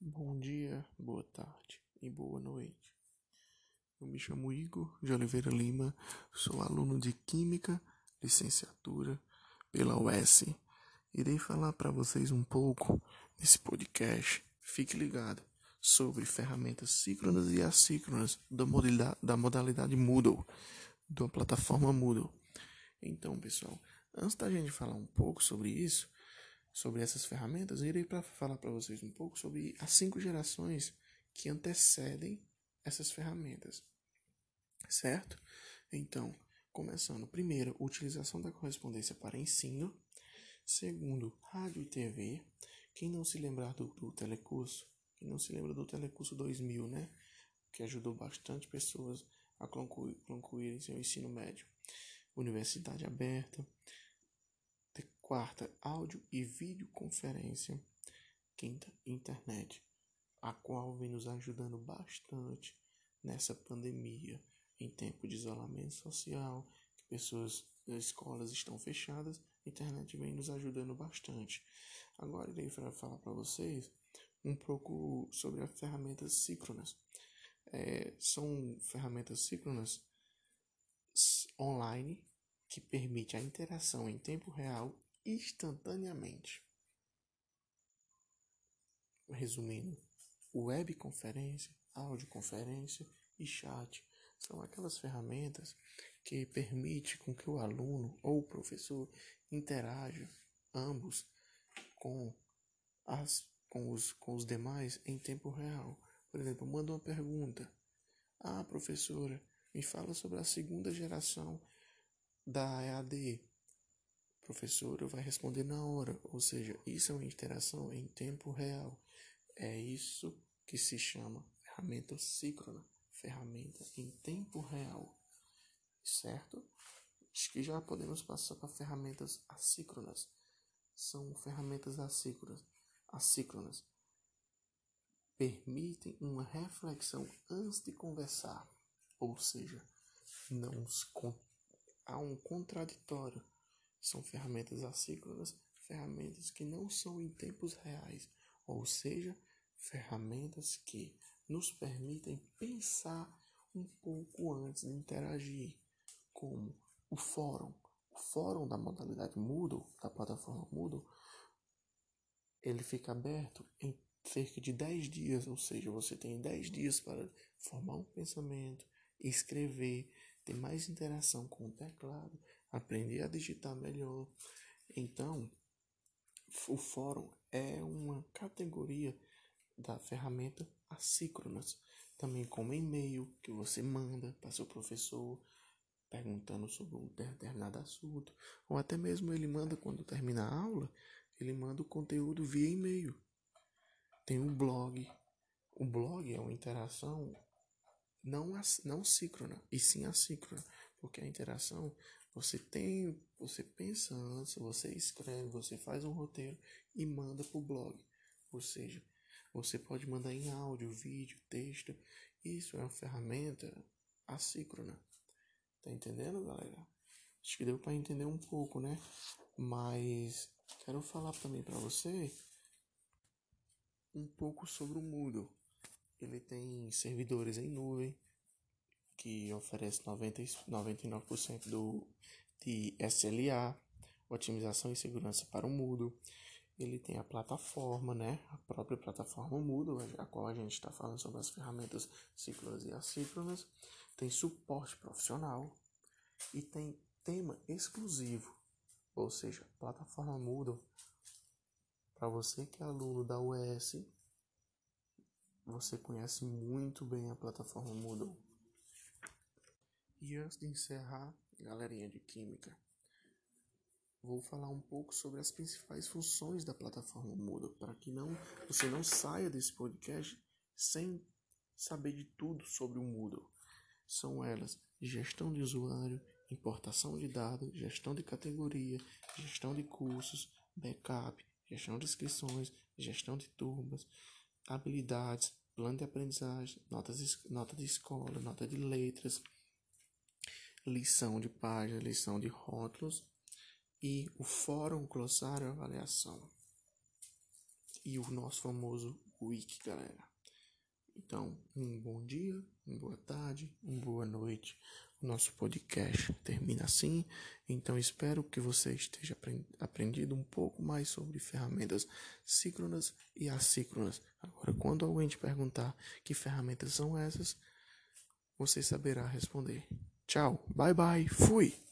Bom dia, boa tarde e boa noite. Eu me chamo Igor de Oliveira Lima, sou aluno de Química, licenciatura pela UES. Irei falar para vocês um pouco nesse podcast, fique ligado, sobre ferramentas síncronas e assíncronas da modalidade, da modalidade Moodle, da plataforma Moodle. Então, pessoal, antes da gente falar um pouco sobre isso, sobre essas ferramentas, irei para falar para vocês um pouco sobre as cinco gerações que antecedem essas ferramentas, certo? Então, começando, primeiro, utilização da correspondência para ensino, segundo, rádio e TV. Quem não se lembrar do, do telecurso, quem não se lembra do telecurso 2000, né? Que ajudou bastante pessoas a concluírem seu ensino médio. Universidade aberta, Quarta, áudio e videoconferência. Quinta, internet, a qual vem nos ajudando bastante nessa pandemia, em tempo de isolamento social, que pessoas, as escolas estão fechadas, a internet vem nos ajudando bastante. Agora irei falar para vocês um pouco sobre as ferramentas síncronas. É, são ferramentas síncronas online que permite a interação em tempo real instantaneamente. Resumindo, webconferência, audioconferência e chat são aquelas ferramentas que permitem com que o aluno ou o professor interaja ambos com as com os, com os demais em tempo real. Por exemplo, manda uma pergunta. Ah, professora, me fala sobre a segunda geração da EAD professora vai responder na hora, ou seja, isso é uma interação em tempo real. É isso que se chama ferramenta síncrona, ferramenta em tempo real, certo? Acho que já podemos passar para ferramentas assíncronas. São ferramentas assíncronas. assíncronas. Permitem uma reflexão antes de conversar, ou seja, não há um contraditório são ferramentas assíncronas, ferramentas que não são em tempos reais, ou seja, ferramentas que nos permitem pensar um pouco antes de interagir, como o fórum. O fórum da modalidade Moodle, da plataforma Moodle, ele fica aberto em cerca de 10 dias, ou seja, você tem 10 dias para formar um pensamento, escrever, ter mais interação com o teclado, aprender a digitar melhor. Então, o fórum é uma categoria da ferramenta assíncronas, também como e-mail que você manda para seu professor perguntando sobre um determinado assunto, ou até mesmo ele manda quando termina a aula, ele manda o conteúdo via e-mail. Tem um blog. O blog é uma interação não, não síncrona, e sim assíncrona, porque a interação você tem, você pensa antes, você escreve, você faz um roteiro e manda para o blog. Ou seja, você pode mandar em áudio, vídeo, texto. Isso é uma ferramenta assíncrona. Tá entendendo, galera? Acho que deu para entender um pouco, né? Mas quero falar também para você um pouco sobre o Moodle. Ele tem servidores em nuvem que oferece 90, 99% do, de SLA, otimização e segurança para o Moodle. Ele tem a plataforma, né? A própria plataforma Moodle, a qual a gente está falando sobre as ferramentas síncronas e assíncronas. Tem suporte profissional e tem tema exclusivo, ou seja, plataforma Moodle. Para você que é aluno da UES, você conhece muito bem a plataforma Moodle. E antes de encerrar, galerinha de química, vou falar um pouco sobre as principais funções da plataforma Moodle, para que não você não saia desse podcast sem saber de tudo sobre o Moodle. São elas: gestão de usuário, importação de dados, gestão de categoria, gestão de cursos, backup, gestão de inscrições, gestão de turmas, habilidades, plano de aprendizagem, notas, nota de escola, nota de letras, lição de página, lição de rótulos e o fórum glossário avaliação. E o nosso famoso Week, galera. Então, um bom dia, uma boa tarde, uma boa noite. O nosso podcast termina assim. Então, espero que você esteja aprendido um pouco mais sobre ferramentas síncronas e assíncronas. Agora, quando alguém te perguntar que ferramentas são essas, você saberá responder. Tchau, bye bye, fui!